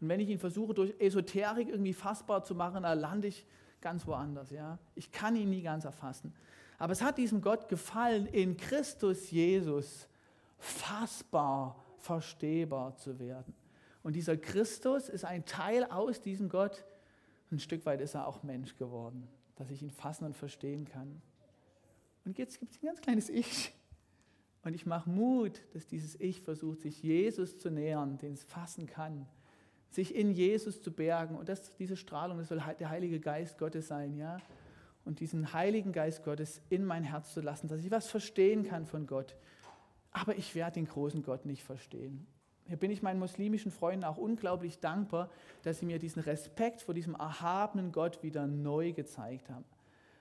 Und wenn ich ihn versuche, durch Esoterik irgendwie fassbar zu machen, dann lande ich ganz woanders. Ja? Ich kann ihn nie ganz erfassen. Aber es hat diesem Gott gefallen, in Christus Jesus fassbar, verstehbar zu werden. Und dieser Christus ist ein Teil aus diesem Gott. Ein Stück weit ist er auch Mensch geworden, dass ich ihn fassen und verstehen kann. Und jetzt gibt es ein ganz kleines Ich. Und ich mache Mut, dass dieses Ich versucht, sich Jesus zu nähern, den es fassen kann, sich in Jesus zu bergen. Und das, diese Strahlung, das soll der Heilige Geist Gottes sein, ja. Und diesen Heiligen Geist Gottes in mein Herz zu lassen, dass ich was verstehen kann von Gott. Aber ich werde den großen Gott nicht verstehen. Hier bin ich meinen muslimischen Freunden auch unglaublich dankbar, dass sie mir diesen Respekt vor diesem erhabenen Gott wieder neu gezeigt haben.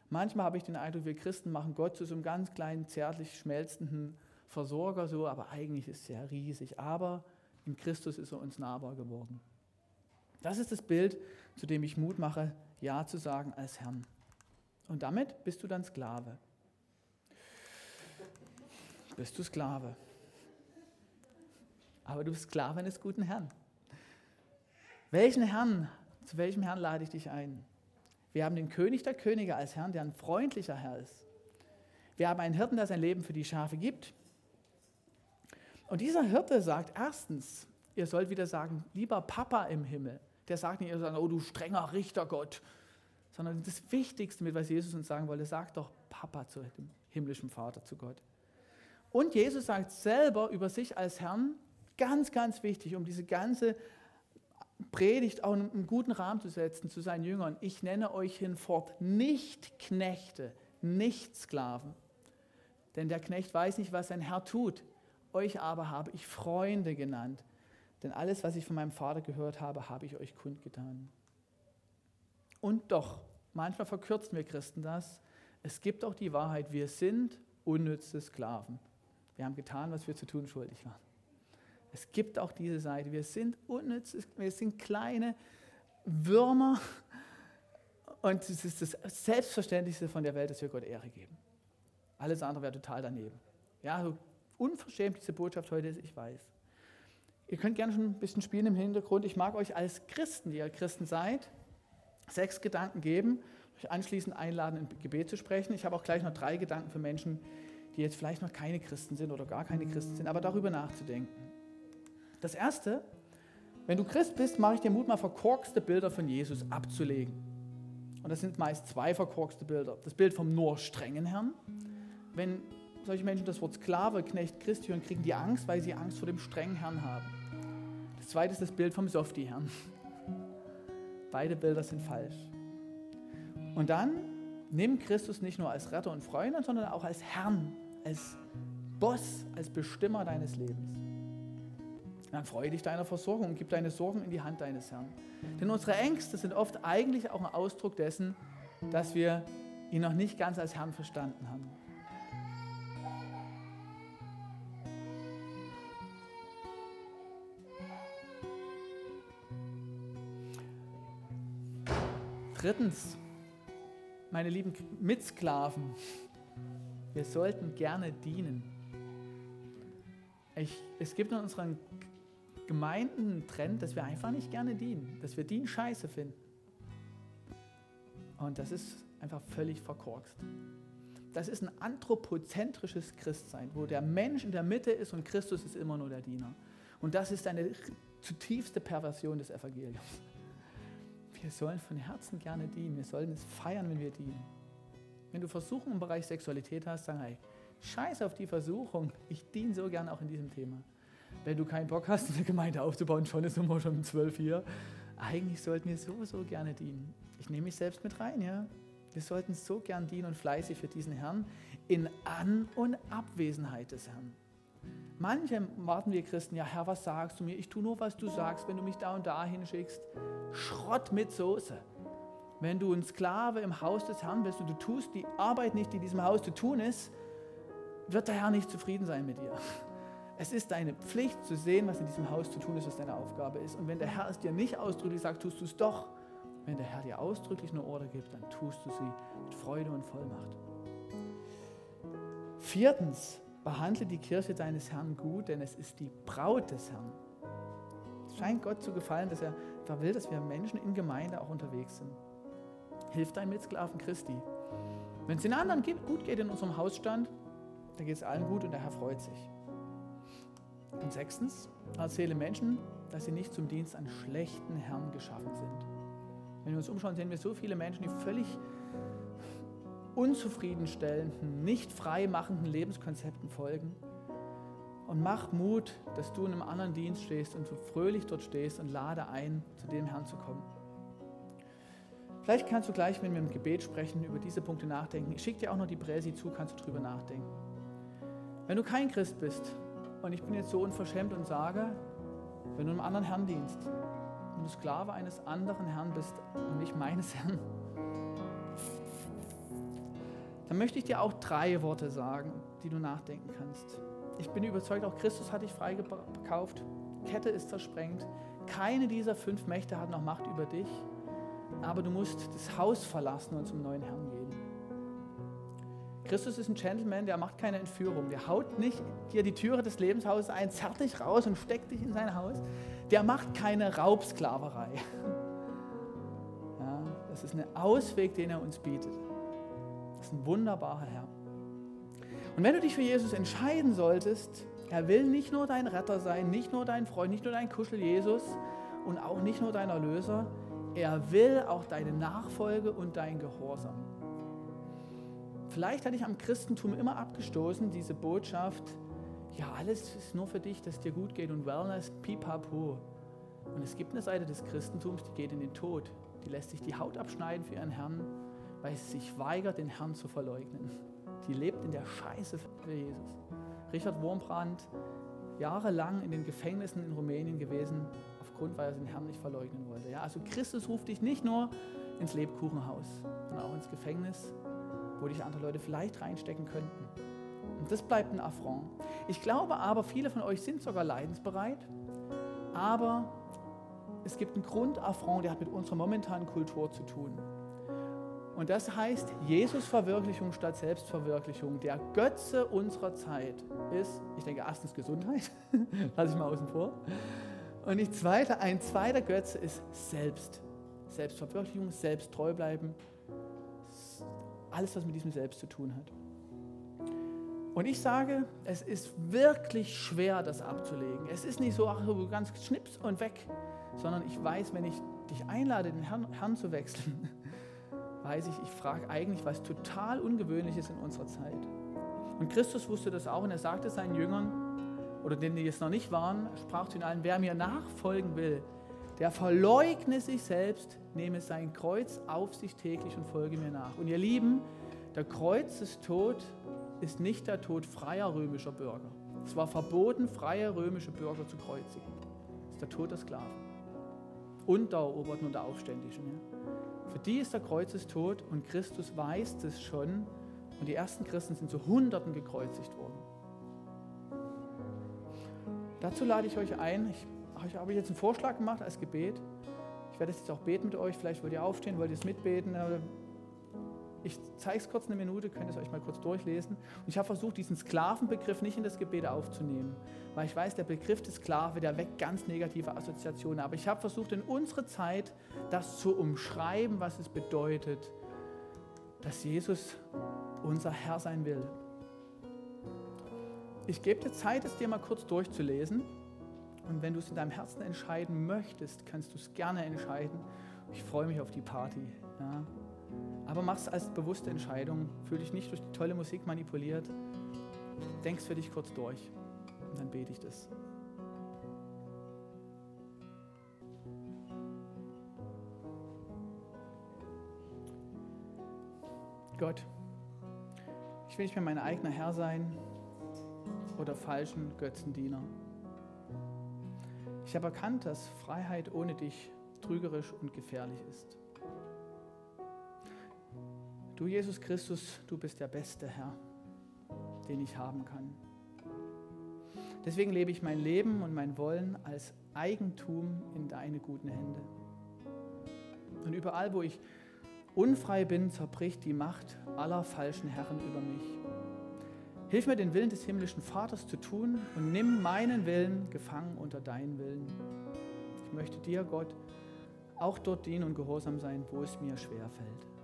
Manchmal habe ich den Eindruck, wir Christen machen Gott zu so einem ganz kleinen, zärtlich schmelzenden Versorger so, aber eigentlich ist er riesig. Aber in Christus ist er uns nahbar geworden. Das ist das Bild, zu dem ich Mut mache, Ja zu sagen als Herrn. Und damit bist du dann Sklave. Bist du Sklave. Aber du bist Sklave eines guten Herrn. Welchen Herrn, zu welchem Herrn lade ich dich ein? Wir haben den König der Könige als Herrn, der ein freundlicher Herr ist. Wir haben einen Hirten, der sein Leben für die Schafe gibt. Und dieser Hirte sagt erstens, ihr sollt wieder sagen, lieber Papa im Himmel. Der sagt nicht, oh du strenger Richter Gott, sondern das Wichtigste, mit was Jesus uns sagen wollte, sagt doch Papa zu dem himmlischen Vater, zu Gott. Und Jesus sagt selber über sich als Herrn, ganz, ganz wichtig, um diese ganze Predigt auch in einen guten Rahmen zu setzen zu seinen Jüngern. Ich nenne euch hinfort nicht Knechte, nicht Sklaven. Denn der Knecht weiß nicht, was sein Herr tut. Euch aber habe ich Freunde genannt, denn alles, was ich von meinem Vater gehört habe, habe ich euch kundgetan. Und doch, manchmal verkürzen wir Christen das. Es gibt auch die Wahrheit, wir sind unnütze Sklaven. Wir haben getan, was wir zu tun schuldig waren. Es gibt auch diese Seite. Wir sind unnütze, wir sind kleine Würmer. Und es ist das Selbstverständlichste von der Welt, dass wir Gott Ehre geben. Alles andere wäre total daneben. Ja, so unverschämt diese Botschaft heute ist, ich weiß. Ihr könnt gerne schon ein bisschen spielen im Hintergrund. Ich mag euch als Christen, die ihr Christen seid, sechs Gedanken geben, euch anschließend einladen, im Gebet zu sprechen. Ich habe auch gleich noch drei Gedanken für Menschen, die jetzt vielleicht noch keine Christen sind oder gar keine Christen sind, aber darüber nachzudenken. Das erste, wenn du Christ bist, mache ich dir Mut, mal verkorkste Bilder von Jesus abzulegen. Und das sind meist zwei verkorkste Bilder. Das Bild vom nur strengen Herrn. Wenn solche Menschen das Wort Sklave, Knecht, Christ hören, kriegen die Angst, weil sie Angst vor dem strengen Herrn haben. Das zweite ist das Bild vom Softie-Herrn. Beide Bilder sind falsch. Und dann nimm Christus nicht nur als Retter und Freund, sondern auch als Herrn, als Boss, als Bestimmer deines Lebens. Dann freue dich deiner Versorgung und gib deine Sorgen in die Hand deines Herrn. Denn unsere Ängste sind oft eigentlich auch ein Ausdruck dessen, dass wir ihn noch nicht ganz als Herrn verstanden haben. Drittens, meine lieben Mitsklaven, wir sollten gerne dienen. Ich, es gibt in unseren Gemeinden Trend, dass wir einfach nicht gerne dienen, dass wir Dienen scheiße finden. Und das ist einfach völlig verkorkst. das ist ein anthropozentrisches Christsein, wo der Mensch in der Mitte ist und Christus ist immer nur der Diener. Und das ist eine zutiefste Perversion des Evangeliums. Wir sollen von Herzen gerne dienen. Wir sollen es feiern, wenn wir dienen. Wenn du Versuchungen im Bereich Sexualität hast, sag, hey, scheiß auf die Versuchung. Ich diene so gerne auch in diesem Thema. Wenn du keinen Bock hast, eine Gemeinde aufzubauen, schon ist immer schon um zwölf hier. Eigentlich sollten wir sowieso gerne dienen. Ich nehme mich selbst mit rein, ja. Wir sollten so gern dienen und fleißig für diesen Herrn in An- und Abwesenheit des Herrn. Manche warten wir Christen, ja Herr, was sagst du mir? Ich tue nur, was du sagst, wenn du mich da und da hinschickst. Schrott mit Soße. Wenn du ein Sklave im Haus des Herrn bist und du tust die Arbeit nicht, die in diesem Haus zu tun ist, wird der Herr nicht zufrieden sein mit dir. Es ist deine Pflicht zu sehen, was in diesem Haus zu tun ist, was deine Aufgabe ist. Und wenn der Herr es dir nicht ausdrücklich sagt, tust du es doch. Wenn der Herr dir ausdrücklich eine Order gibt, dann tust du sie mit Freude und Vollmacht. Viertens, behandle die Kirche deines Herrn gut, denn es ist die Braut des Herrn. Es scheint Gott zu gefallen, dass er will, dass wir Menschen in Gemeinde auch unterwegs sind. Hilf deinen Mitsklaven Christi. Wenn es den anderen gut geht in unserem Hausstand, dann geht es allen gut und der Herr freut sich. Und sechstens, erzähle Menschen, dass sie nicht zum Dienst an schlechten Herren geschaffen sind. Wenn wir uns umschauen, sehen wir so viele Menschen, die völlig unzufriedenstellenden, nicht frei machenden Lebenskonzepten folgen. Und mach Mut, dass du in einem anderen Dienst stehst und so fröhlich dort stehst und lade ein, zu dem Herrn zu kommen. Vielleicht kannst du gleich, wenn wir im Gebet sprechen, über diese Punkte nachdenken. Ich schicke dir auch noch die Präsi zu, kannst du drüber nachdenken. Wenn du kein Christ bist, und ich bin jetzt so unverschämt und sage, wenn du einem anderen Herrn dienst, wenn du Sklave eines anderen Herrn bist und nicht meines Herrn, dann möchte ich dir auch drei Worte sagen, die du nachdenken kannst. Ich bin überzeugt, auch Christus hat dich freigekauft. Kette ist zersprengt. Keine dieser fünf Mächte hat noch Macht über dich. Aber du musst das Haus verlassen und zum neuen Herrn gehen. Christus ist ein Gentleman, der macht keine Entführung. Der haut nicht dir die Türe des Lebenshauses ein, zerrt dich raus und steckt dich in sein Haus. Der macht keine Raubsklaverei. Ja, das ist ein Ausweg, den er uns bietet. Das ist ein wunderbarer Herr. Und wenn du dich für Jesus entscheiden solltest, er will nicht nur dein Retter sein, nicht nur dein Freund, nicht nur dein Kuschel Jesus und auch nicht nur dein Erlöser, er will auch deine Nachfolge und dein Gehorsam. Vielleicht hatte ich am Christentum immer abgestoßen, diese Botschaft, ja, alles ist nur für dich, dass dir gut geht und Wellness, pipapo. Und es gibt eine Seite des Christentums, die geht in den Tod. Die lässt sich die Haut abschneiden für ihren Herrn, weil sie sich weigert, den Herrn zu verleugnen. Die lebt in der Scheiße für Jesus. Richard Wurmbrand, jahrelang in den Gefängnissen in Rumänien gewesen, aufgrund, weil er den Herrn nicht verleugnen wollte. Ja, also Christus ruft dich nicht nur ins Lebkuchenhaus, sondern auch ins Gefängnis, wo dich andere Leute vielleicht reinstecken könnten. Und das bleibt ein Affront. Ich glaube aber, viele von euch sind sogar leidensbereit, aber es gibt einen Grundaffront, der hat mit unserer momentanen Kultur zu tun. Und das heißt Jesus-Verwirklichung statt Selbstverwirklichung. Der Götze unserer Zeit ist, ich denke, erstens Gesundheit, lasse ich mal außen vor. Und die zweite, ein zweiter Götze ist Selbst. Selbstverwirklichung, selbst treu bleiben, alles, was mit diesem Selbst zu tun hat. Und ich sage, es ist wirklich schwer, das abzulegen. Es ist nicht so, ach, so ganz schnips und weg, sondern ich weiß, wenn ich dich einlade, den Herrn, Herrn zu wechseln, weiß ich, ich frage eigentlich was total Ungewöhnliches in unserer Zeit. Und Christus wusste das auch und er sagte seinen Jüngern, oder denen, die es noch nicht waren, sprach zu ihnen allen, wer mir nachfolgen will, der verleugne sich selbst, nehme sein Kreuz auf sich täglich und folge mir nach. Und ihr Lieben, der Kreuzestod ist nicht der Tod freier römischer Bürger. Es war verboten, freie römische Bürger zu kreuzigen. Das ist der Tod der Sklaven und der Eroberten und der Aufständischen. Für die ist der Kreuzestod und Christus weiß das schon. Und die ersten Christen sind zu Hunderten gekreuzigt worden. Dazu lade ich euch ein. Ich ich habe jetzt einen Vorschlag gemacht als Gebet. Ich werde jetzt auch beten mit euch. Vielleicht wollt ihr aufstehen, wollt ihr es mitbeten. Ich zeige es kurz eine Minute, könnt ihr es euch mal kurz durchlesen. Und ich habe versucht, diesen Sklavenbegriff nicht in das Gebet aufzunehmen, weil ich weiß, der Begriff des Sklave, der weckt ganz negative Assoziationen. Aber ich habe versucht, in unserer Zeit das zu umschreiben, was es bedeutet, dass Jesus unser Herr sein will. Ich gebe dir Zeit, es dir mal kurz durchzulesen. Und wenn du es in deinem Herzen entscheiden möchtest, kannst du es gerne entscheiden. Ich freue mich auf die Party. Ja. Aber mach es als bewusste Entscheidung. Fühl dich nicht durch die tolle Musik manipuliert. Denk es für dich kurz durch. Und dann bete ich das. Gott, ich will nicht mehr mein eigener Herr sein oder falschen Götzendiener. Ich habe erkannt, dass Freiheit ohne dich trügerisch und gefährlich ist. Du, Jesus Christus, du bist der beste Herr, den ich haben kann. Deswegen lebe ich mein Leben und mein Wollen als Eigentum in deine guten Hände. Und überall, wo ich unfrei bin, zerbricht die Macht aller falschen Herren über mich. Hilf mir, den Willen des himmlischen Vaters zu tun und nimm meinen Willen gefangen unter deinen Willen. Ich möchte dir, Gott, auch dort dienen und gehorsam sein, wo es mir schwer fällt.